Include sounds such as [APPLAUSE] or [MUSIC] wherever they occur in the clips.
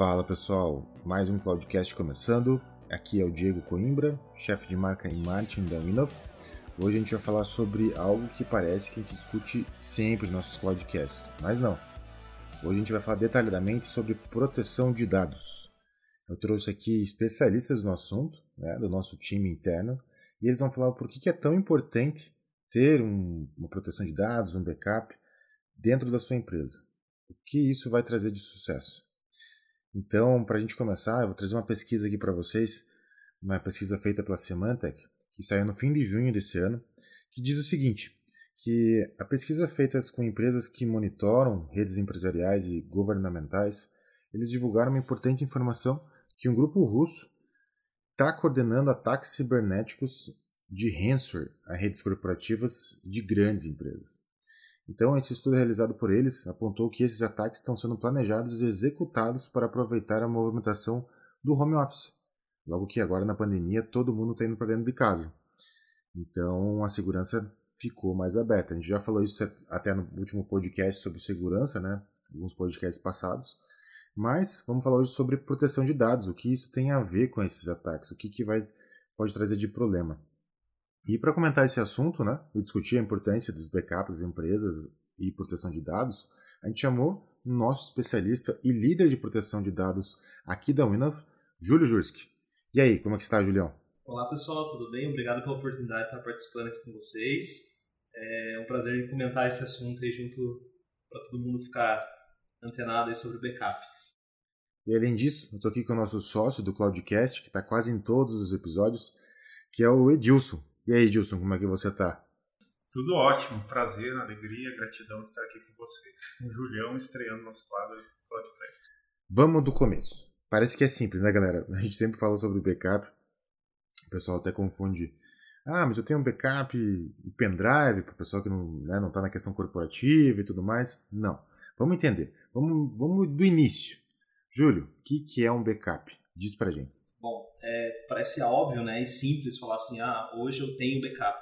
Fala pessoal, mais um podcast começando. Aqui é o Diego Coimbra, chefe de marca em marketing da. Hoje a gente vai falar sobre algo que parece que a gente discute sempre nos nossos podcasts, mas não. Hoje a gente vai falar detalhadamente sobre proteção de dados. Eu trouxe aqui especialistas no assunto, né, do nosso time interno, e eles vão falar por que é tão importante ter um, uma proteção de dados, um backup dentro da sua empresa. O que isso vai trazer de sucesso? Então, para a gente começar, eu vou trazer uma pesquisa aqui para vocês, uma pesquisa feita pela Symantec, que saiu no fim de junho desse ano, que diz o seguinte, que a pesquisa feita com empresas que monitoram redes empresariais e governamentais, eles divulgaram uma importante informação que um grupo russo está coordenando ataques cibernéticos de ransomware a redes corporativas de grandes empresas. Então, esse estudo realizado por eles apontou que esses ataques estão sendo planejados e executados para aproveitar a movimentação do home office, logo que agora na pandemia todo mundo está indo para dentro de casa. Então, a segurança ficou mais aberta. A gente já falou isso até no último podcast sobre segurança, né? Alguns podcasts passados. Mas vamos falar hoje sobre proteção de dados, o que isso tem a ver com esses ataques, o que, que vai, pode trazer de problema. E para comentar esse assunto, né, e discutir a importância dos backups das empresas e proteção de dados, a gente chamou o nosso especialista e líder de proteção de dados aqui da Winov, Júlio Jurski. E aí, como é que está, Julião? Olá pessoal, tudo bem? Obrigado pela oportunidade de estar participando aqui com vocês. É um prazer comentar esse assunto aí junto para todo mundo ficar antenado aí sobre o backup. E além disso, eu estou aqui com o nosso sócio do Cloudcast, que está quase em todos os episódios, que é o Edilson. E aí, Edilson, como é que você está? Tudo ótimo, prazer, alegria, gratidão de estar aqui com vocês. Com o Julião estreando nosso quadro de Cloudplay. Vamos do começo. Parece que é simples, né, galera? A gente sempre fala sobre backup. O pessoal até confunde. Ah, mas eu tenho um backup e pendrive para o pessoal que não está né, não tá na questão corporativa e tudo mais. Não. Vamos entender. Vamos, vamos do início. Júlio, o que, que é um backup? Diz pra gente. Bom, é, parece óbvio né, e simples falar assim, ah, hoje eu tenho backup.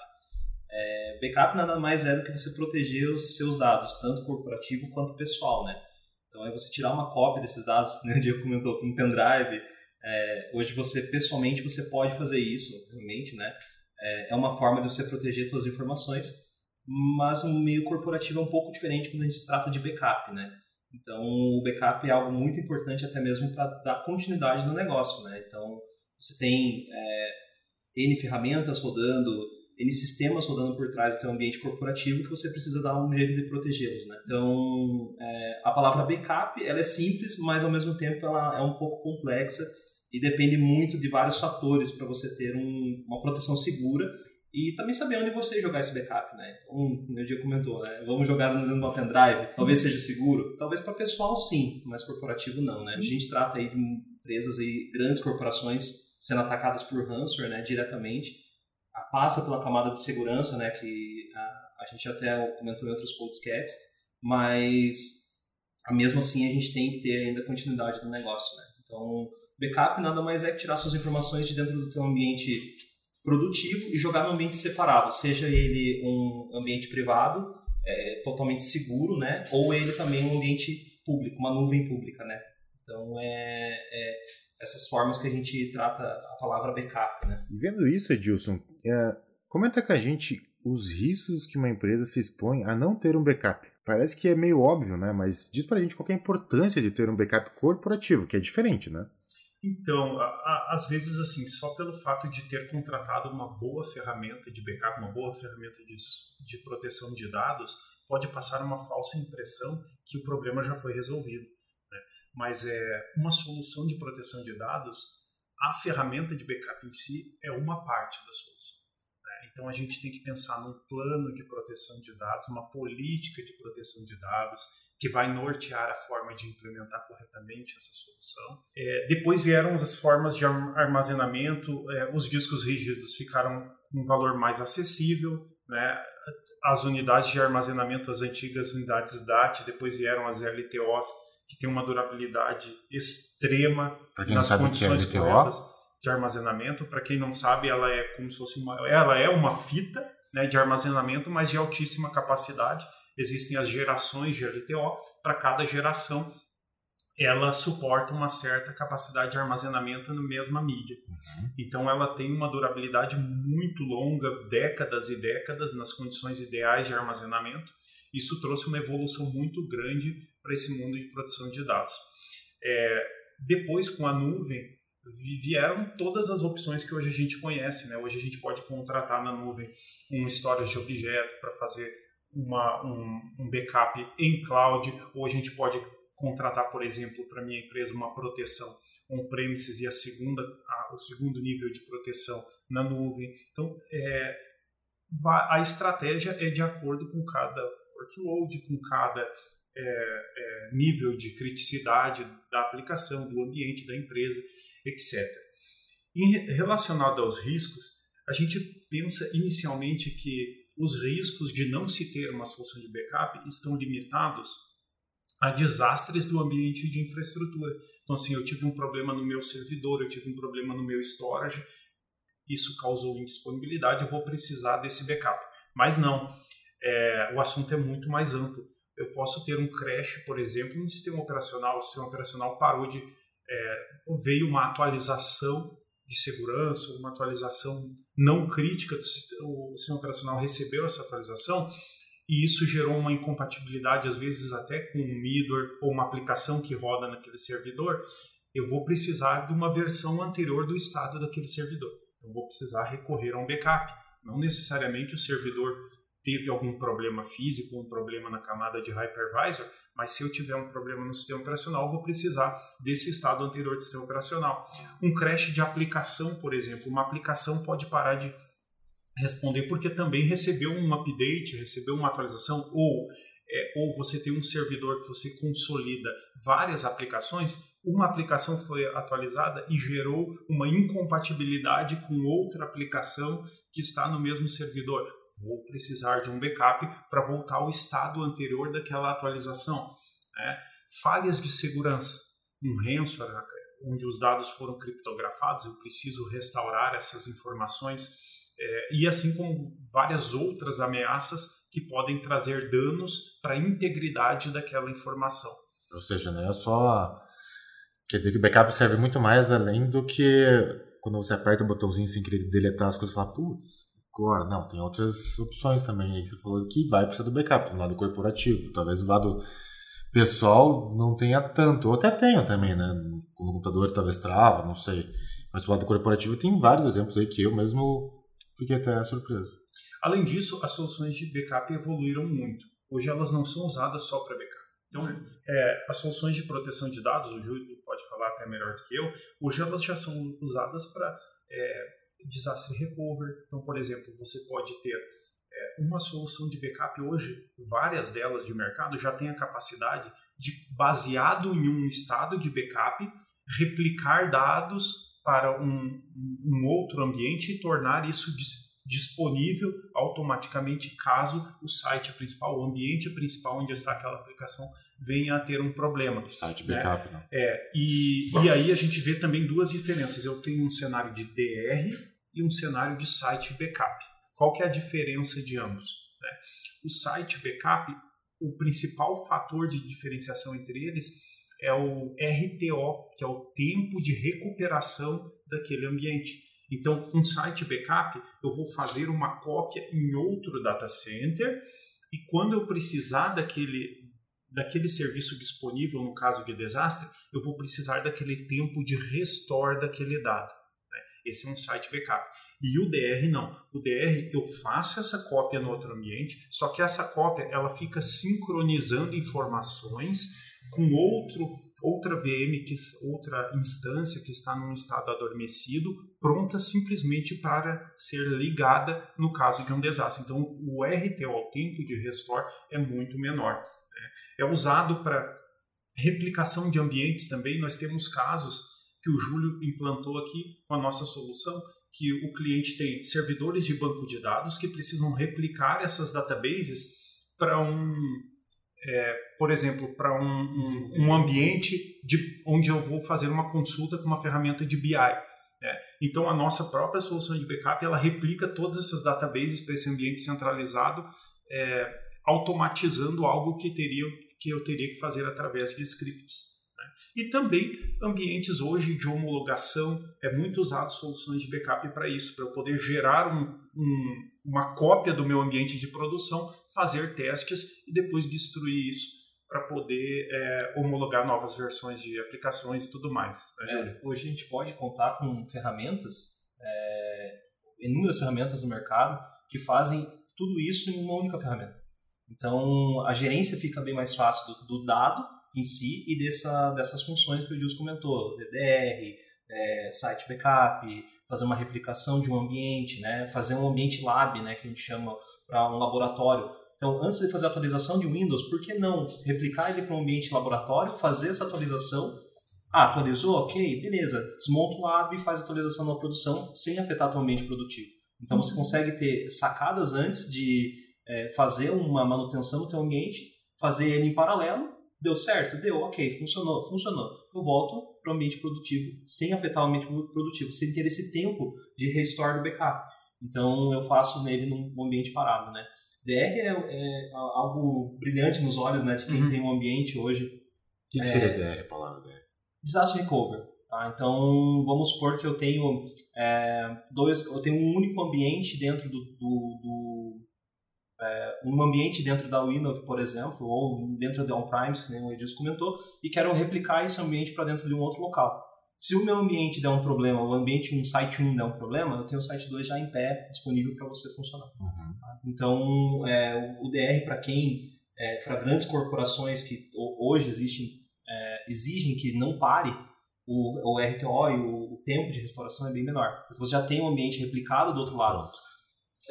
É, backup nada mais é do que você proteger os seus dados, tanto corporativo quanto pessoal, né? Então é você tirar uma cópia desses dados, [LAUGHS] né, o Diego comentou, com um pendrive. É, hoje você, pessoalmente, você pode fazer isso, realmente, né? É, é uma forma de você proteger suas informações, mas o meio corporativo é um pouco diferente quando a gente trata de backup, né? Então, o backup é algo muito importante até mesmo para dar continuidade no negócio, né? Então, você tem é, N ferramentas rodando, N sistemas rodando por trás do seu ambiente corporativo que você precisa dar um jeito de protegê-los, né? Então, é, a palavra backup, ela é simples, mas ao mesmo tempo ela é um pouco complexa e depende muito de vários fatores para você ter um, uma proteção segura e também saber onde você jogar esse backup, né? Então, meu dia comentou, né? Vamos jogar de uma pendrive, talvez seja seguro. Talvez para pessoal sim, mas corporativo não, né? A gente trata aí de empresas e grandes corporações sendo atacadas por ransomware, né? Diretamente. Passa pela camada de segurança, né? Que a, a gente até comentou em outros podcasts, mas mesmo assim a gente tem que ter ainda continuidade do negócio, né? Então, backup nada mais é que tirar suas informações de dentro do teu ambiente produtivo e jogar no ambiente separado, seja ele um ambiente privado, é, totalmente seguro, né? Ou ele também um ambiente público, uma nuvem pública, né? Então, é, é essas formas que a gente trata a palavra backup, né? Vendo isso, Edilson, é, comenta com a gente os riscos que uma empresa se expõe a não ter um backup. Parece que é meio óbvio, né? Mas diz pra gente qual é a importância de ter um backup corporativo, que é diferente, né? Então, a, a, às vezes, assim, só pelo fato de ter contratado uma boa ferramenta de backup, uma boa ferramenta de, de proteção de dados, pode passar uma falsa impressão que o problema já foi resolvido. Né? Mas é uma solução de proteção de dados, a ferramenta de backup em si é uma parte da solução. Né? Então, a gente tem que pensar num plano de proteção de dados, uma política de proteção de dados que vai nortear a forma de implementar corretamente essa solução. É, depois vieram as formas de armazenamento, é, os discos rígidos ficaram com um valor mais acessível, né? as unidades de armazenamento, as antigas unidades DAT, depois vieram as LTOs, que têm uma durabilidade extrema nas é condições é corretas de armazenamento. Para quem não sabe, ela é como se fosse uma, ela é uma fita né, de armazenamento, mas de altíssima capacidade existem as gerações de LTO, para cada geração ela suporta uma certa capacidade de armazenamento na mesma mídia. Uhum. Então ela tem uma durabilidade muito longa, décadas e décadas nas condições ideais de armazenamento. Isso trouxe uma evolução muito grande para esse mundo de produção de dados. É, depois, com a nuvem, vieram todas as opções que hoje a gente conhece. Né? Hoje a gente pode contratar na nuvem um storage de objeto para fazer uma, um, um backup em cloud, ou a gente pode contratar, por exemplo, para minha empresa uma proteção on-premises e a segunda, a, o segundo nível de proteção na nuvem. Então, é, a estratégia é de acordo com cada workload, com cada é, é, nível de criticidade da aplicação, do ambiente da empresa, etc. Em, relacionado aos riscos, a gente pensa inicialmente que os riscos de não se ter uma solução de backup estão limitados a desastres do ambiente de infraestrutura. Então, assim, eu tive um problema no meu servidor, eu tive um problema no meu storage, isso causou indisponibilidade, eu vou precisar desse backup. Mas não, é, o assunto é muito mais amplo. Eu posso ter um crash, por exemplo, no sistema operacional, o sistema operacional parou de. É, veio uma atualização de segurança, uma atualização não crítica do sistema, o sistema operacional recebeu essa atualização e isso gerou uma incompatibilidade, às vezes até com um middleware ou uma aplicação que roda naquele servidor, eu vou precisar de uma versão anterior do estado daquele servidor. Eu vou precisar recorrer a um backup. Não necessariamente o servidor teve algum problema físico, um problema na camada de hypervisor, mas se eu tiver um problema no sistema operacional, eu vou precisar desse estado anterior do sistema operacional. Um crash de aplicação, por exemplo, uma aplicação pode parar de responder porque também recebeu um update, recebeu uma atualização ou é, ou você tem um servidor que você consolida várias aplicações, uma aplicação foi atualizada e gerou uma incompatibilidade com outra aplicação que está no mesmo servidor. Vou precisar de um backup para voltar ao estado anterior daquela atualização. Né? Falhas de segurança, um ransomware onde os dados foram criptografados, eu preciso restaurar essas informações é, e assim como várias outras ameaças que podem trazer danos para a integridade daquela informação. Ou seja, não é só. Quer dizer que o backup serve muito mais além do que quando você aperta o botãozinho sem querer deletar as coisas e fala, putz, agora. Não, tem outras opções também aí que você falou que vai precisar do backup, no lado corporativo. Talvez o lado pessoal não tenha tanto, ou até tenha também, né? Quando o computador talvez trava, não sei. Mas o lado corporativo tem vários exemplos aí que eu mesmo Fiquei até surpreso. Além disso, as soluções de backup evoluíram muito. Hoje elas não são usadas só para backup. Então, é, as soluções de proteção de dados, o Júlio pode falar até melhor do que eu, hoje elas já são usadas para é, desastre recovery. Então, por exemplo, você pode ter é, uma solução de backup hoje, várias delas de mercado já têm a capacidade de, baseado em um estado de backup, replicar dados para um, um outro ambiente e tornar isso disponível automaticamente caso o site principal, o ambiente principal onde está aquela aplicação venha a ter um problema. O site né? backup, né? É, e, e aí a gente vê também duas diferenças. Eu tenho um cenário de DR e um cenário de site backup. Qual que é a diferença de ambos? Né? O site backup, o principal fator de diferenciação entre eles é o RTO, que é o tempo de recuperação daquele ambiente. Então, um site backup, eu vou fazer uma cópia em outro data center e quando eu precisar daquele, daquele serviço disponível no caso de desastre, eu vou precisar daquele tempo de restore daquele dado. Né? Esse é um site backup. E o DR não. O DR eu faço essa cópia no outro ambiente, só que essa cópia ela fica sincronizando informações com outro outra VM, que, outra instância que está num estado adormecido, pronta simplesmente para ser ligada no caso de um desastre. Então, o RTO, o tempo de restore, é muito menor. Né? É usado para replicação de ambientes também. Nós temos casos que o Júlio implantou aqui com a nossa solução, que o cliente tem servidores de banco de dados que precisam replicar essas databases para um é, por exemplo, para um, um, um, ambiente de, onde eu vou fazer uma consulta com uma ferramenta de BI. Né? Então, a nossa própria solução de backup ela replica todas essas databases para esse ambiente centralizado, é, automatizando algo que, teria, que eu teria que fazer através de scripts. Né? E também ambientes hoje de homologação, é muito usado soluções de backup para isso, para eu poder gerar um, um, uma cópia do meu ambiente de produção, fazer testes e depois destruir isso para poder é, homologar novas versões de aplicações e tudo mais. Né, é, hoje a gente pode contar com ferramentas, é, inúmeras ferramentas no mercado que fazem tudo isso em uma única ferramenta. Então a gerência fica bem mais fácil do, do dado em si e dessa, dessas funções que o Gilles comentou, DDR, é, site backup, fazer uma replicação de um ambiente, né, fazer um ambiente lab, né, que a gente chama para um laboratório então, antes de fazer a atualização de Windows, por que não replicar ele para um ambiente laboratório, fazer essa atualização? Ah, atualizou? Ok, beleza. Desmonta o lab e faz a atualização na produção sem afetar o ambiente produtivo. Então, você consegue ter sacadas antes de é, fazer uma manutenção do teu ambiente, fazer ele em paralelo. Deu certo? Deu, ok, funcionou, funcionou. Eu volto para o ambiente produtivo, sem afetar o ambiente produtivo, sem ter esse tempo de restore do backup. Então, eu faço nele num ambiente parado, né? DR é, é, algo brilhante nos olhos né, de quem uhum. tem um ambiente hoje. O que, que é, seria DR, a palavra DR? Disaster Recover. Tá? Então, vamos supor que eu tenho é, dois, eu tenho um único ambiente dentro do, do, do é, um ambiente dentro da Windows, por exemplo, ou dentro da on-premise, que nem o Edilson comentou, e quero replicar esse ambiente para dentro de um outro local. Se o meu ambiente der um problema, o ambiente um site 1 der um problema, eu tenho o site 2 já em pé, disponível para você funcionar. Uhum. Então, é, o DR para quem, é, para grandes corporações que hoje existem, é, exigem que não pare, o, o RTO e o, o, tempo de restauração é bem menor, porque você já tem um ambiente replicado do outro lado.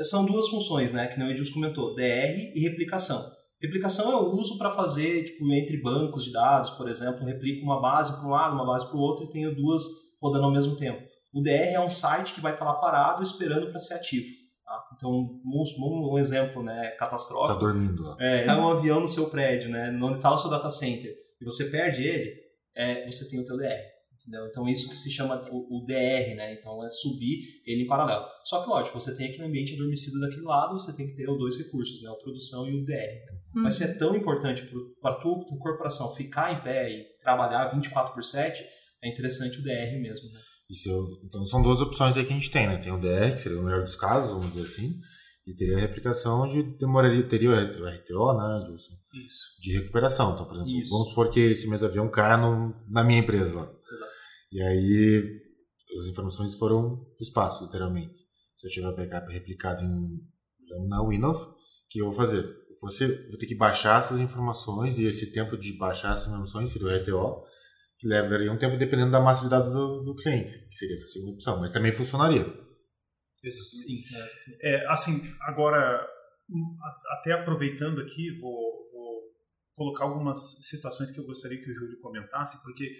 São duas funções, né, que o Edilson comentou, DR e replicação. Replicação eu uso para fazer, tipo, entre bancos de dados, por exemplo, replico uma base para um lado, uma base para o outro e tenho duas rodando ao mesmo tempo. O DR é um site que vai estar lá parado esperando para ser ativo. Tá? Então, um, um, exemplo né, catastrófico. Está dormindo lá. É, é um avião no seu prédio, né, onde está o seu data center, e você perde ele, é, você tem o teu DR. Entendeu? Então, isso que se chama o, o, DR, né? Então, é subir ele em paralelo. Só que, lógico, você tem aquele ambiente adormecido daquele lado, você tem que ter os dois recursos, né? A produção e o DR. Né? Uhum. Mas se é tão importante para a tua, tua, corporação ficar em pé e trabalhar 24 por 7, é interessante o DR mesmo, né? Eu, então, são duas opções aí que a gente tem, né? Tem o DR, que seria o melhor dos casos, vamos dizer assim, e teria a replicação onde demoraria, teria o RTO, né, Gilson? Isso. De recuperação. Então, por exemplo, Isso. vamos supor que esse mesmo avião caia no, na minha empresa lá. E aí as informações foram para o espaço, literalmente. Se eu tiver backup replicado em, na Windows, o que eu vou fazer? Você vou ter que baixar essas informações e esse tempo de baixar essas informações seria o RTO, que levaria um tempo dependendo da massa de dados do, do cliente, que seria essa segunda opção, mas também funcionaria. Sim. É, assim, agora, até aproveitando aqui, vou, vou colocar algumas situações que eu gostaria que o Júlio comentasse, porque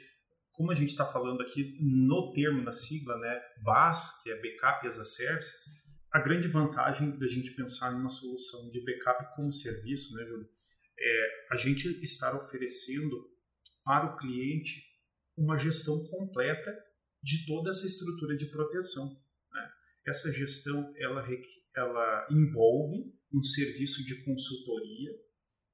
como a gente está falando aqui no termo, na sigla, né, BAS, que é Backup as a Service, a grande vantagem da gente pensar numa solução de backup como serviço, né, Júlio, é a gente estar oferecendo para o cliente uma gestão completa de toda essa estrutura de proteção. Né? Essa gestão ela, ela envolve um serviço de consultoria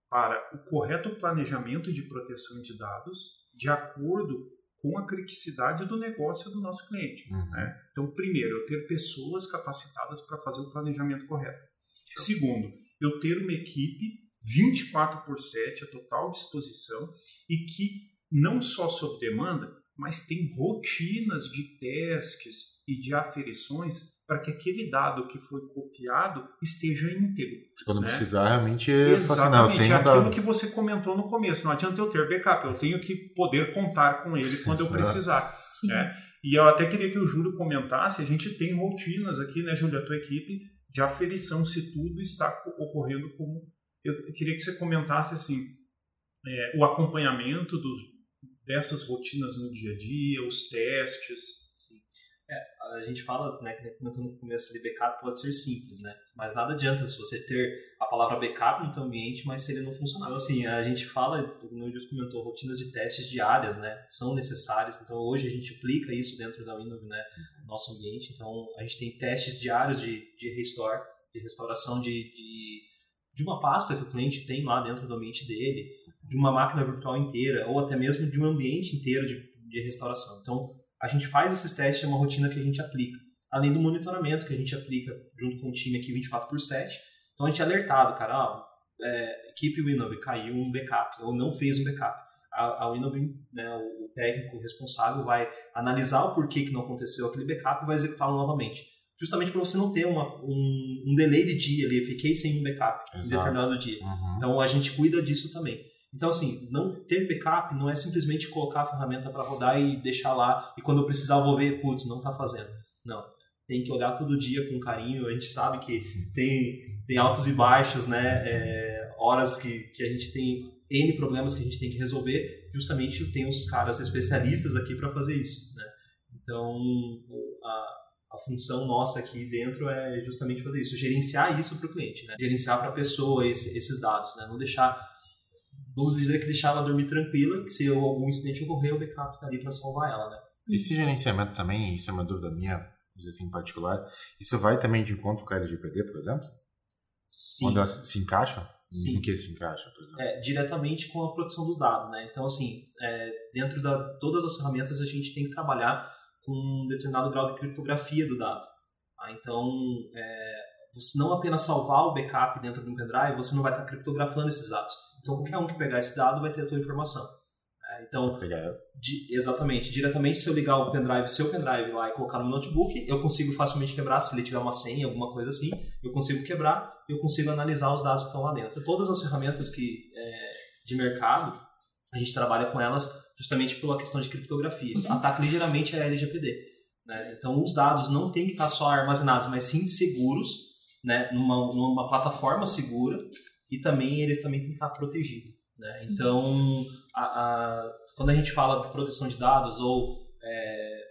para o correto planejamento de proteção de dados de acordo com a criticidade do negócio do nosso cliente. Uhum. Né? Então, primeiro, eu ter pessoas capacitadas para fazer o planejamento correto. Segundo, eu ter uma equipe 24 por 7 a total disposição e que não só sob demanda, mas tem rotinas de testes e de aferições para que aquele dado que foi copiado esteja íntegro. Quando né? precisar, realmente é Exatamente, é aquilo dado. que você comentou no começo. Não adianta eu ter backup, eu tenho que poder contar com ele quando eu [LAUGHS] precisar. né? E eu até queria que o Júlio comentasse, a gente tem rotinas aqui, né, Júlio, a tua equipe, de aferição se tudo está ocorrendo como... Eu queria que você comentasse, assim, é, o acompanhamento dos, dessas rotinas no dia a dia, os testes, a gente fala, né, que comentou no começo ali, backup pode ser simples, né? Mas nada adianta se você ter a palavra backup no seu ambiente, mas se ele não funcionar. Então, assim, a gente fala, como o Deus comentou, rotinas de testes diárias, né? São necessárias. Então, hoje a gente aplica isso dentro da Windows, né? No nosso ambiente. Então, a gente tem testes diários de, de restore, de restauração de, de de uma pasta que o cliente tem lá dentro do ambiente dele, de uma máquina virtual inteira, ou até mesmo de um ambiente inteiro de, de restauração. Então, a gente faz esses testes, é uma rotina que a gente aplica. Além do monitoramento que a gente aplica junto com o time aqui 24 por 7. Então, a gente é alertado, cara, ah, é, equipe Winove caiu um backup, ou não fez um backup. A, a Winove, né, o técnico responsável, vai analisar o porquê que não aconteceu aquele backup e vai executá-lo novamente justamente para você não ter uma, um, um, delay de dia ali, fiquei sem um backup Exato. em determinado dia. Uhum. Então a gente cuida disso também. Então, assim, não ter backup não é simplesmente colocar a ferramenta para rodar e deixar lá, e quando eu precisar eu vou ver, putz, não está fazendo. Não. Tem que olhar todo dia com carinho. A gente sabe que tem, tem altos e baixos, né? É, horas que, que a gente tem N problemas que a gente tem que resolver. Justamente tem os caras especialistas aqui para fazer isso, né? Então, a, a função nossa aqui dentro é justamente fazer isso, gerenciar isso para o cliente, né? gerenciar para a pessoa esse, esses dados, né? não deixar, vamos dizer que deixar ela dormir tranquila, que se algum incidente ocorrer, o backup está ali para salvar ela. Né? Esse gerenciamento também, isso é uma dúvida minha, assim, em particular, isso vai também de encontro com a LGPD, por exemplo? Sim. Onde elas se encaixam? Sim. Em que se encaixa, por exemplo? É, diretamente com a proteção dos dados, né? Então, assim, é, dentro de todas as ferramentas a gente tem que trabalhar com um determinado grau de criptografia do dado. Ah, então, é, você não apenas salvar o backup dentro de um pendrive, você não vai estar criptografando esses dados. Então, qualquer um que pegar esse dado vai ter a tua informação. É, então, di, exatamente, diretamente se eu ligar o pendrive, seu pendrive lá e colocar no notebook, eu consigo facilmente quebrar, se ele tiver uma senha, alguma coisa assim, eu consigo quebrar, eu consigo analisar os dados que estão lá dentro. Todas as ferramentas que é, de mercado, a gente trabalha com elas justamente pela questão de criptografia. Ataca ligeiramente a LGPD. Né? Então, os dados não têm que estar só armazenados, mas sim seguros, né? numa, numa plataforma segura, e também eles também têm que estar protegidos. Né? Então, a, a, quando a gente fala de proteção de dados ou é,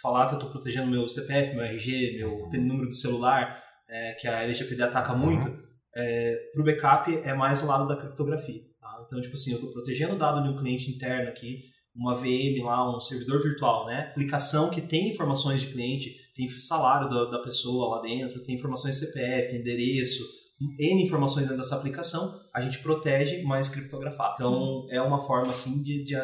falar que eu estou protegendo meu CPF, meu RG, meu número de celular, é, que a LGPD ataca muito, uhum. é, para o backup é mais o lado da criptografia. Então, tipo assim, eu estou protegendo o dado de um cliente interno aqui, uma VM lá, um servidor virtual, né? Aplicação que tem informações de cliente, tem salário da, da pessoa lá dentro, tem informações CPF, endereço, N informações dentro dessa aplicação, a gente protege, mas criptografado. Então, é uma forma, assim, de, de,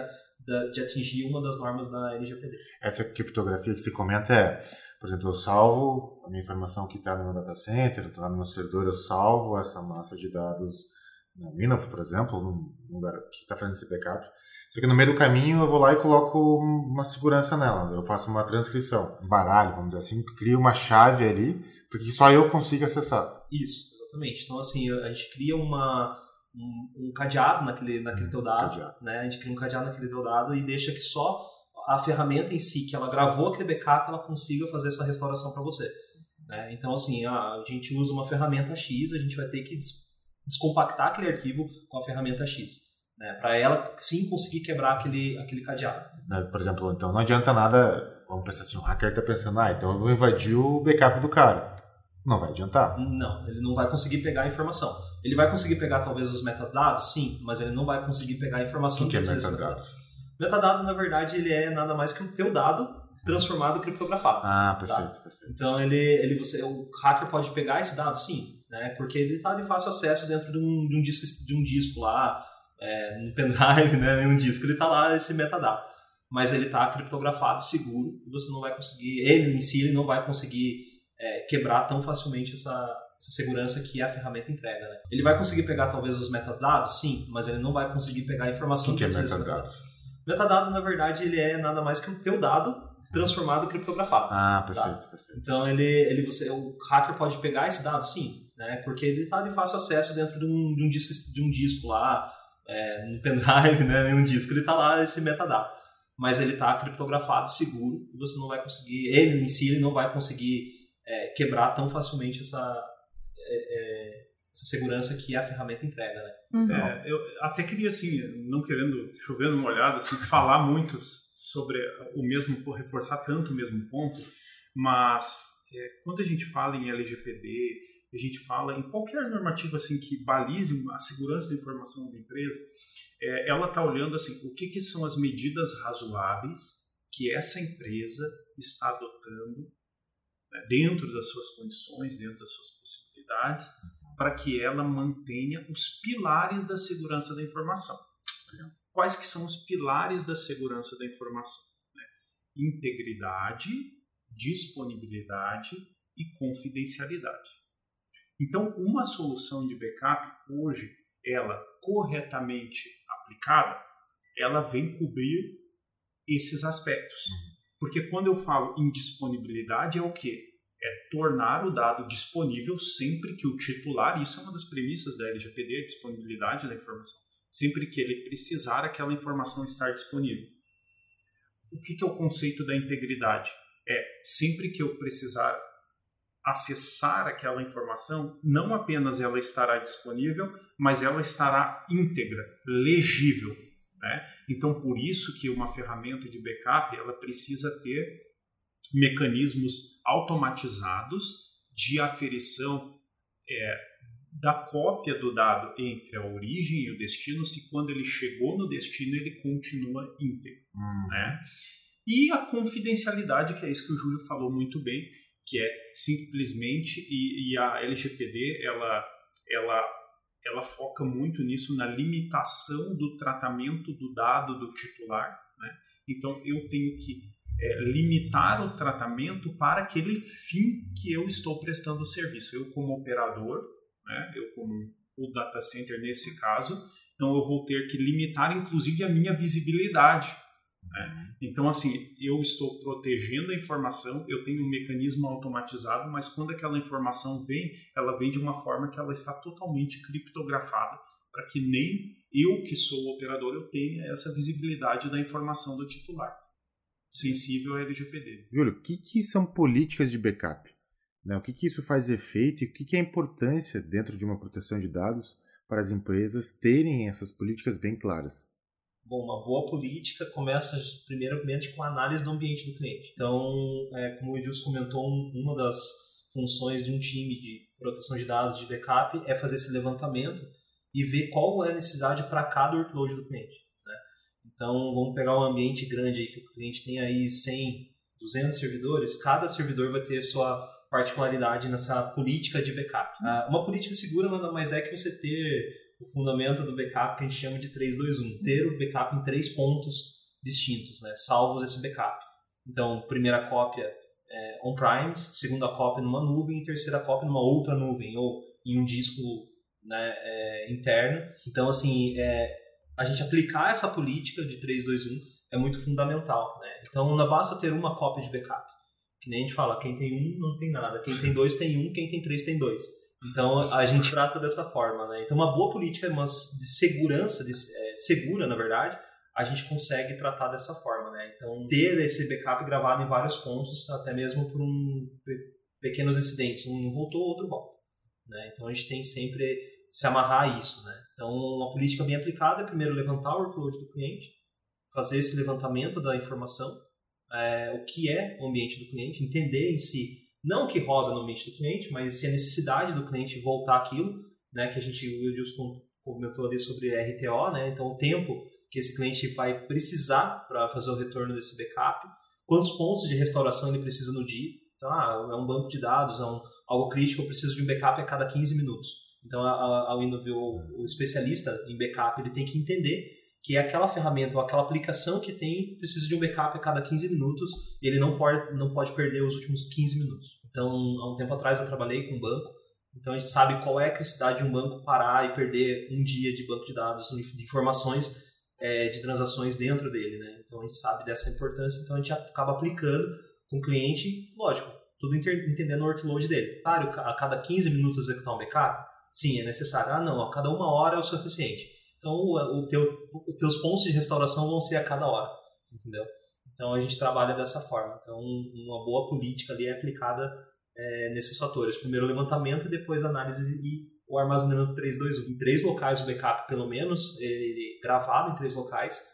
de, atingir uma das normas da LGPD. Essa criptografia que se comenta é, por exemplo, eu salvo a minha informação que está no meu data center, está no meu servidor, eu salvo essa massa de dados na Linux, por exemplo, num lugar que está fazendo esse backup. Só que no meio do caminho eu vou lá e coloco uma segurança nela. Eu faço uma transcrição, um baralho, vamos dizer assim, crio uma chave ali, porque só eu consigo acessar. Isso, exatamente. Então, assim, a gente cria uma, um, um cadeado naquele, naquele hum, teu dado. Cadeado. Né? A gente cria um cadeado naquele teu dado e deixa que só a ferramenta em si, que ela gravou aquele backup, ela consiga fazer essa restauração para você. Né? Então, assim, a gente usa uma ferramenta X, a gente vai ter que descompactar aquele arquivo com a ferramenta X. Né, para ela sim conseguir quebrar aquele, aquele cadeado. Né, por exemplo, então não adianta nada, vamos pensar assim, o hacker está pensando, ah, então eu vou invadir o backup do cara. Não vai adiantar. Não, ele não vai conseguir pegar a informação. Ele vai conseguir pegar talvez os metadados, sim, mas ele não vai conseguir pegar a informação o que, que é metadado? Metadado, na verdade, ele é nada mais que o teu dado transformado criptografado. Ah, perfeito, tá? perfeito. Então ele, ele você, o hacker pode pegar esse dado, sim, né? Porque ele está de fácil acesso dentro de um, de um disco de um disco lá, é, um pendrive, né? Em um disco ele está lá esse metadata, mas ele está criptografado, seguro, e você não vai conseguir, ele em si ele não vai conseguir é, quebrar tão facilmente essa, essa segurança que a ferramenta entrega, né? Ele vai conseguir pegar talvez os metadados, sim, mas ele não vai conseguir pegar a informação que, que é metadado. Metadado, na verdade, ele é nada mais que o teu dado transformado criptografado. Ah, perfeito, tá? perfeito. Então ele, ele você, o hacker pode pegar esse dado, sim, né? Porque ele está de fácil acesso dentro de um, de um disco, de um disco lá, é, um pendrive, [LAUGHS] né? Um disco, ele está lá esse metadata, mas ele está criptografado, seguro, e você não vai conseguir, ele em si, ele não vai conseguir é, quebrar tão facilmente essa é, é essa segurança que a ferramenta entrega, né? Uhum. É, eu até queria assim, não querendo chovendo uma olhada, assim, falar muito sobre o mesmo, por reforçar tanto o mesmo ponto, mas é, quando a gente fala em LGPD, a gente fala em qualquer normativa assim que balize a segurança da informação da empresa, é, ela está olhando assim o que, que são as medidas razoáveis que essa empresa está adotando né, dentro das suas condições, dentro das suas possibilidades, para que ela mantenha os pilares da segurança da informação. Quais que são os pilares da segurança da informação? Né? Integridade, disponibilidade e confidencialidade. Então, uma solução de backup hoje, ela corretamente aplicada, ela vem cobrir esses aspectos. Uhum. Porque quando eu falo em disponibilidade é o quê? É tornar o dado disponível sempre que o titular, isso é uma das premissas da LGPD, a disponibilidade da informação, sempre que ele precisar aquela informação estar disponível. O que, que é o conceito da integridade? É sempre que eu precisar acessar aquela informação, não apenas ela estará disponível, mas ela estará íntegra, legível. Né? Então, por isso que uma ferramenta de backup ela precisa ter mecanismos automatizados de aferição é, da cópia do dado entre a origem e o destino, se quando ele chegou no destino ele continua íntegro. Hum. Né? E a confidencialidade, que é isso que o Júlio falou muito bem, que é simplesmente, e, e a LGPD, ela, ela, ela foca muito nisso, na limitação do tratamento do dado do titular. Né? Então, eu tenho que é, limitar o tratamento para aquele fim que eu estou prestando o serviço. Eu, como operador, né? eu, como o data center nesse caso, então eu vou ter que limitar, inclusive, a minha visibilidade né? Então, assim, eu estou protegendo a informação, eu tenho um mecanismo automatizado, mas quando aquela informação vem, ela vem de uma forma que ela está totalmente criptografada, para que nem eu, que sou o operador, eu tenha essa visibilidade da informação do titular, sensível ao LGPD. Júlio, o que, que são políticas de backup? Né? O que, que isso faz efeito e o que, que é a importância dentro de uma proteção de dados para as empresas terem essas políticas bem claras? Bom, uma boa política começa primeiramente com a análise do ambiente do cliente. Então, é, como o Edilson comentou, uma das funções de um time de proteção de dados de backup é fazer esse levantamento e ver qual é a necessidade para cada workload do cliente. Né? Então, vamos pegar um ambiente grande aí que o cliente tem aí 100, 200 servidores, cada servidor vai ter sua particularidade nessa política de backup. Ah, uma política segura nada mais é que você ter o fundamento do backup que a gente chama de 3-2-1. Ter o backup em três pontos distintos, né? salvos esse backup. Então, primeira cópia é, on-premise, segunda cópia numa nuvem e terceira cópia numa outra nuvem ou em um disco né, é, interno. Então, assim, é, a gente aplicar essa política de 3-2-1 é muito fundamental. Né? Então, não basta ter uma cópia de backup. Que nem a gente fala, quem tem um não tem nada. Quem tem dois tem um, quem tem três tem dois. Então a gente trata dessa forma, né? Então uma boa política de segurança, de, é, segura na verdade, a gente consegue tratar dessa forma, né? Então ter esse backup gravado em vários pontos, até mesmo por um pequenos incidentes, um voltou, outro volta, né? Então a gente tem sempre se amarrar a isso, né? Então uma política bem aplicada é primeiro levantar o workload do cliente, fazer esse levantamento da informação, é, o que é o ambiente do cliente, entender em si não que roda no ambiente do cliente, mas se a necessidade do cliente voltar aquilo, né, que a gente, o Wilson comentou ali sobre RTO, né, então o tempo que esse cliente vai precisar para fazer o retorno desse backup, quantos pontos de restauração ele precisa no dia, então, ah, é um banco de dados, é um, algo crítico, eu preciso de um backup a cada 15 minutos. Então, a, a o, o especialista em backup, ele tem que entender que aquela ferramenta ou aquela aplicação que tem precisa de um backup a cada 15 minutos e ele não pode, não pode perder os últimos 15 minutos. Então, há um tempo atrás eu trabalhei com um banco, então a gente sabe qual é a criticidade de um banco parar e perder um dia de banco de dados, de informações é, de transações dentro dele. Né? Então a gente sabe dessa importância, então a gente acaba aplicando com o cliente, lógico, tudo entendendo o workload dele. A cada 15 minutos executar um backup? Sim, é necessário. Ah, não, a cada uma hora é o suficiente. Então, o, o teu, os teus pontos de restauração vão ser a cada hora, entendeu? Então, a gente trabalha dessa forma. Então, uma boa política ali é aplicada é, nesses fatores. Primeiro levantamento e depois análise e o armazenamento 321. Em três locais o backup, pelo menos, ele, gravado em três locais,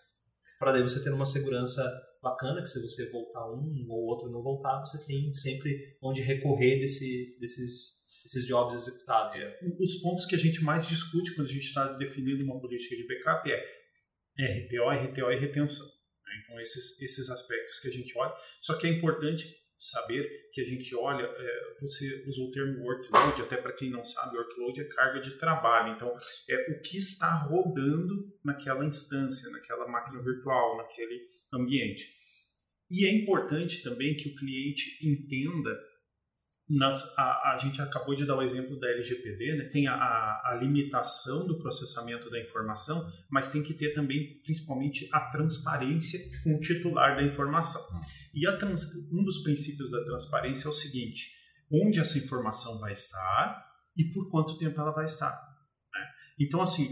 para daí você ter uma segurança bacana, que se você voltar um ou outro não voltar, você tem sempre onde recorrer desse, desses esses jobs executados. É, os pontos que a gente mais discute quando a gente está definindo uma política de backup é RPO, RTO e retenção. Né? Então, esses, esses aspectos que a gente olha. Só que é importante saber que a gente olha, é, você usou o termo workload, até para quem não sabe, workload é carga de trabalho. Então, é o que está rodando naquela instância, naquela máquina virtual, naquele ambiente. E é importante também que o cliente entenda a, a, gente acabou de dar o exemplo da LGPD, né? tem a, a, limitação do processamento da informação, mas tem que ter também, principalmente, a transparência com o titular da informação. E trans, um dos princípios da transparência é o seguinte: onde essa informação vai estar e por quanto tempo ela vai estar. Né? Então, assim,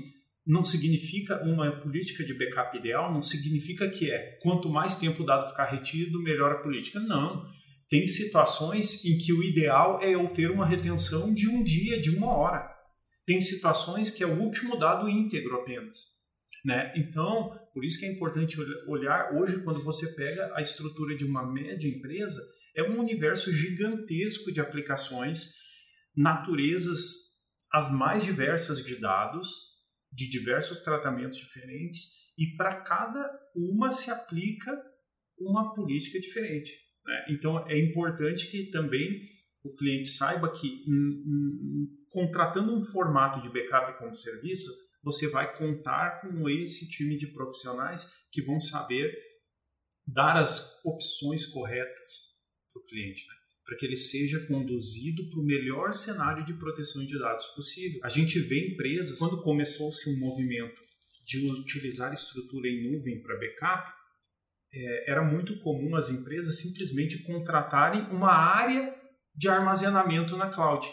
não significa uma política de backup ideal, não significa que é quanto mais tempo o dado ficar retido, melhor a política. Não tem situações em que o ideal é eu ter uma retenção de um dia, de uma hora. Tem situações que é o último dado íntegro apenas. Né? Então, por isso que é importante olhar hoje quando você pega a estrutura de uma média empresa, é um universo gigantesco de aplicações, naturezas as mais diversas de dados, de diversos tratamentos diferentes, e para cada uma se aplica uma política diferente. Né? Então, é importante que também o cliente saiba que, em, em, contratando um formato de backup como serviço, você vai contar com esse time de profissionais que vão saber dar as opções corretas para o cliente, né? para que ele seja conduzido para o melhor cenário de proteção de dados possível. A gente vê empresas, quando começou-se um movimento de utilizar estrutura em nuvem para backup, é, era muito comum as empresas simplesmente contratarem uma área de armazenamento na cloud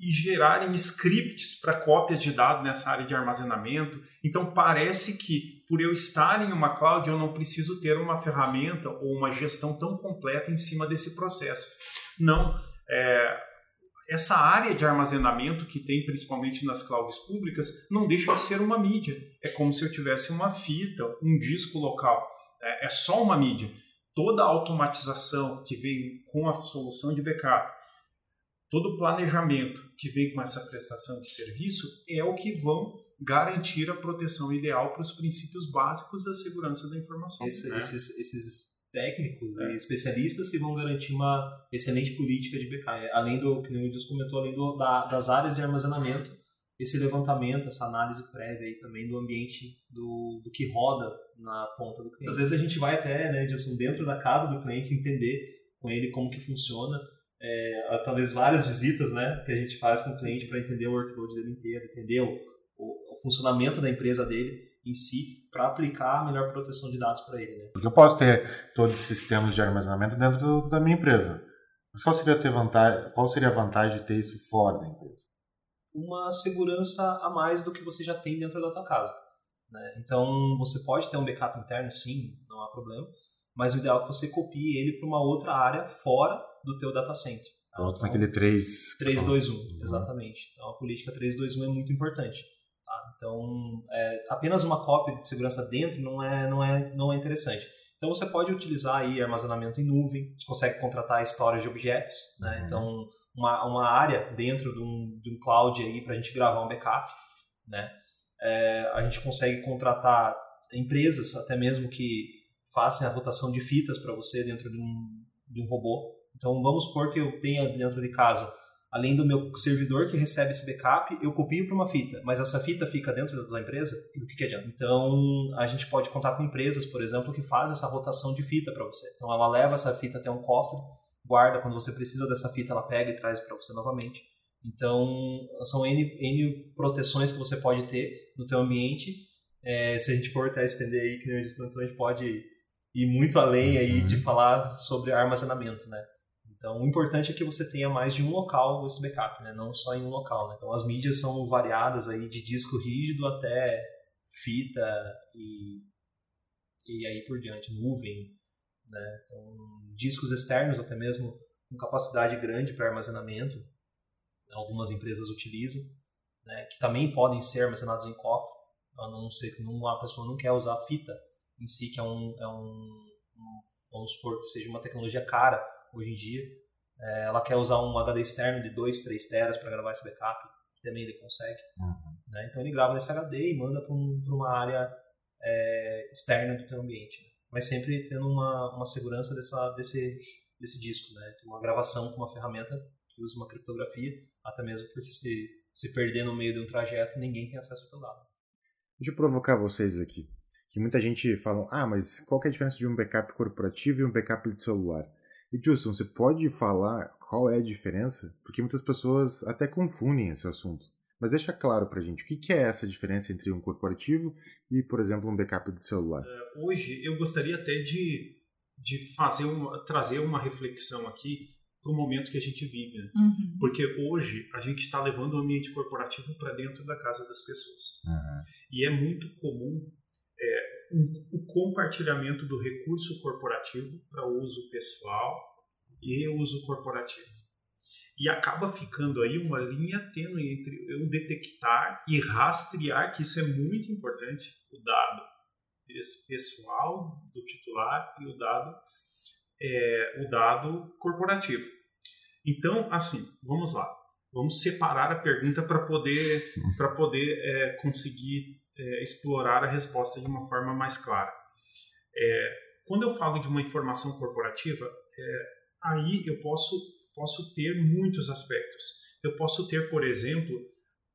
e gerarem scripts para cópias de dados nessa área de armazenamento. Então parece que por eu estar em uma cloud eu não preciso ter uma ferramenta ou uma gestão tão completa em cima desse processo. Não, é, essa área de armazenamento que tem principalmente nas clouds públicas não deixa de ser uma mídia. É como se eu tivesse uma fita, um disco local é, é só uma mídia. Toda a automatização que vem com a solução de backup, todo o planejamento que vem com essa prestação de serviço é o que vão garantir a proteção ideal para os princípios básicos da segurança da informação. Esse, né? esses, esses, técnicos é. e especialistas que vão garantir uma excelente política de backup, além do que o Deus comentou, além do, da, das áreas de armazenamento esse levantamento, essa análise prévia aí também do ambiente do, do que roda na ponta do cliente. Às vezes a gente vai até, né, Edson, dentro da casa do cliente entender com ele como que funciona, é, talvez várias visitas, né, que a gente faz com o cliente para entender o workload dele inteiro, entender o, o, o funcionamento da empresa dele em si para aplicar a melhor proteção de dados para ele. Né? Porque eu posso ter todos esses sistemas de armazenamento dentro da minha empresa. Mas qual seria, ter vantagem, qual seria a vantagem de ter isso fora da empresa? Uma segurança a mais do que você já tem dentro da tua casa. Né? Então, você pode ter um backup interno, sim, não há problema, mas o ideal é que você copie ele para uma outra área fora do teu data center. Tá? Pronto, então, naquele 3... 321, uhum. exatamente. Então, a política 321 é muito importante. Tá? Então, é, apenas uma cópia de segurança dentro não é, não é, não é interessante. Então, você pode utilizar aí armazenamento em nuvem, você consegue contratar histórias de objetos, né? Uhum. Então, uma, uma área dentro de um, de um cloud aí para a gente gravar um backup, né? É, a gente consegue contratar empresas até mesmo que façam a rotação de fitas para você dentro de um, de um robô. Então vamos supor que eu tenha dentro de casa, além do meu servidor que recebe esse backup, eu copio para uma fita, mas essa fita fica dentro da empresa, do que, que adianta? Então a gente pode contar com empresas, por exemplo, que fazem essa rotação de fita para você. Então ela leva essa fita até um cofre guarda, quando você precisa dessa fita, ela pega e traz para você novamente. Então, são N, N proteções que você pode ter no teu ambiente. É, se a gente for até estender aí, que nem eu disse, a gente pode ir muito além aí de uhum. falar sobre armazenamento, né? Então, o importante é que você tenha mais de um local esse backup, né? Não só em um local, né? Então, as mídias são variadas aí de disco rígido até fita e, e aí por diante, nuvem, né? Então, discos externos até mesmo com capacidade grande para armazenamento, algumas empresas utilizam, né? que também podem ser armazenados em cofre, a não ser que a pessoa não quer usar fita em si, que é um, é um vamos supor que seja uma tecnologia cara hoje em dia, é, ela quer usar um HD externo de 2, 3 teras para gravar esse backup, também ele consegue. Uhum. Né? Então ele grava nesse HD e manda para um, uma área é, externa do teu ambiente. Né? Mas sempre tendo uma, uma segurança dessa, desse, desse disco, né? Uma gravação com uma ferramenta que usa uma criptografia, até mesmo porque se se perder no meio de um trajeto, ninguém tem acesso ao teu dado. Deixa eu provocar vocês aqui. Que muita gente fala, ah, mas qual é a diferença de um backup corporativo e um backup de celular? E Justin, você pode falar qual é a diferença? Porque muitas pessoas até confundem esse assunto. Mas deixa claro pra gente, o que é essa diferença entre um corporativo e, por exemplo, um backup de celular? Uh, hoje, eu gostaria até de, de fazer uma, trazer uma reflexão aqui para o momento que a gente vive. Né? Uhum. Porque hoje a gente está levando o ambiente corporativo para dentro da casa das pessoas. Uhum. E é muito comum é, um, o compartilhamento do recurso corporativo para uso pessoal e uso corporativo. E acaba ficando aí uma linha tênue entre eu detectar e rastrear, que isso é muito importante, o dado pessoal do titular e o dado é, o dado corporativo. Então, assim, vamos lá. Vamos separar a pergunta para poder, para poder é, conseguir é, explorar a resposta de uma forma mais clara. É, quando eu falo de uma informação corporativa, é, aí eu posso, posso ter muitos aspectos. Eu posso ter, por exemplo,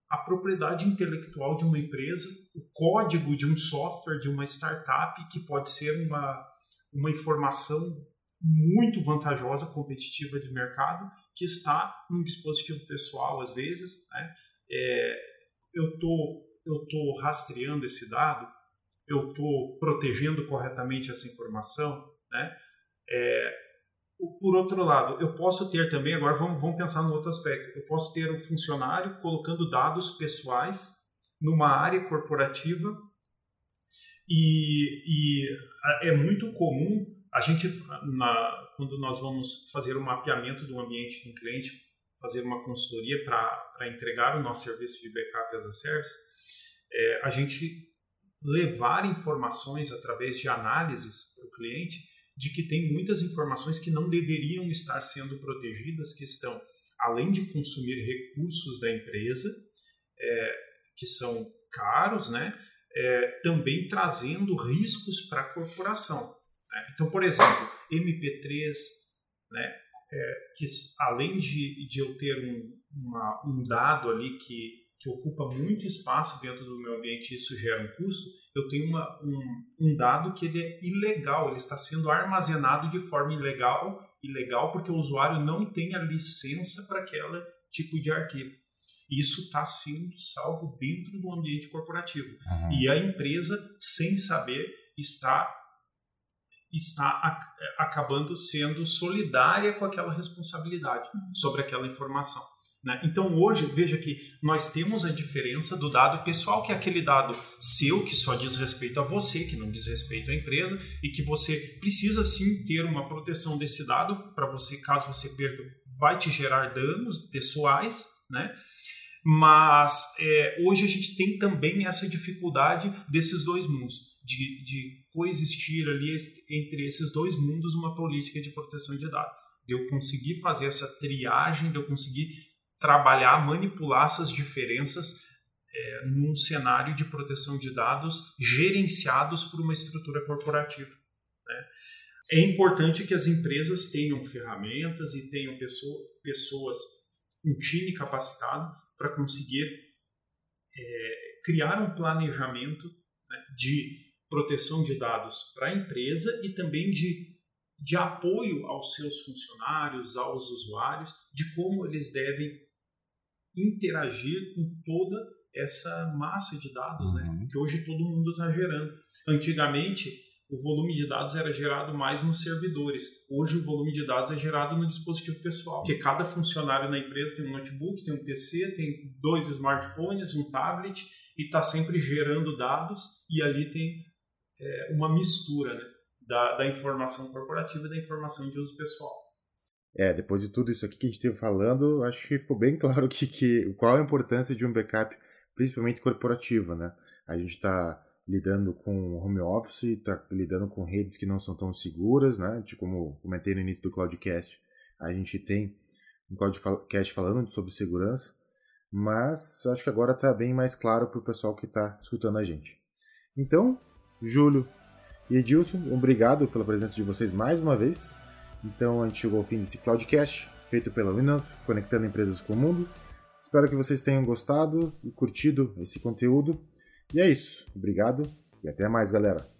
a propriedade intelectual de uma empresa, o código de um software, de uma startup, que pode ser uma, uma informação muito vantajosa, competitiva de mercado, que está num dispositivo pessoal, às vezes. Né? É, eu tô, estou tô rastreando esse dado, eu estou protegendo corretamente essa informação. Né? É, por outro lado, eu posso ter também, agora vamos, vamos pensar no outro aspecto, eu posso ter um funcionário colocando dados pessoais numa área corporativa e, e é muito comum a gente, na, quando nós vamos fazer o um mapeamento do ambiente um cliente, fazer uma consultoria para entregar o nosso serviço de backup as a service, é, a gente levar informações através de análises para o cliente de que tem muitas informações que não deveriam estar sendo protegidas, que estão, além de consumir recursos da empresa, é, que são caros, né, é, também trazendo riscos para a corporação. Né? Então, por exemplo, MP3, né, é, que além de, de eu ter um, uma, um dado ali que, que ocupa muito espaço dentro do meu ambiente e isso gera um custo, eu tenho uma, um, um dado que ele é ilegal, ele está sendo armazenado de forma ilegal, ilegal porque o usuário não tem a licença para aquele tipo de arquivo. Isso está sendo salvo dentro do ambiente corporativo. Uhum. E a empresa, sem saber, está está acabando sendo solidária com aquela responsabilidade sobre aquela informação. Né? Então hoje, veja que nós temos a diferença do dado pessoal, que é aquele dado seu, que só diz respeito a você, que não diz respeito à empresa, e que você precisa sim ter uma proteção desse dado, para você, caso você perca, vai te gerar danos pessoais, né? Mas é, hoje a gente tem também essa dificuldade desses dois mundos, de, de coexistir ali entre esses dois mundos uma política de proteção de dados. De eu conseguir fazer essa triagem, de eu conseguir trabalhar, manipular essas diferenças é, num cenário de proteção de dados gerenciados por uma estrutura corporativa. Né? É importante que as empresas tenham ferramentas e tenham pessoa, pessoas, um time capacitado para conseguir é, criar um planejamento né, de proteção de dados para a empresa e também de, de apoio aos seus funcionários, aos usuários, de como eles devem interagir com toda essa massa de dados né, uhum. que hoje todo mundo está gerando. Antigamente, o volume de dados era gerado mais nos servidores. Hoje, o volume de dados é gerado no dispositivo pessoal, porque cada funcionário na empresa tem um notebook, tem um PC, tem dois smartphones, um tablet e está sempre gerando dados e ali tem é, uma mistura né, da, da informação corporativa e da informação de uso pessoal. É, depois de tudo isso aqui que a gente esteve falando, acho que ficou bem [LAUGHS] claro que, que, qual a importância de um backup, principalmente corporativo, né? A gente está lidando com home office, está lidando com redes que não são tão seguras, né? Como comentei no início do Cloudcast, a gente tem um Cloudcast falando sobre segurança, mas acho que agora está bem mais claro para o pessoal que está escutando a gente. Então, Júlio e Edilson, obrigado pela presença de vocês mais uma vez. Então a gente chegou ao fim desse Cloudcast, feito pela Winov, conectando empresas com o mundo. Espero que vocês tenham gostado e curtido esse conteúdo. E é isso. Obrigado e até mais, galera.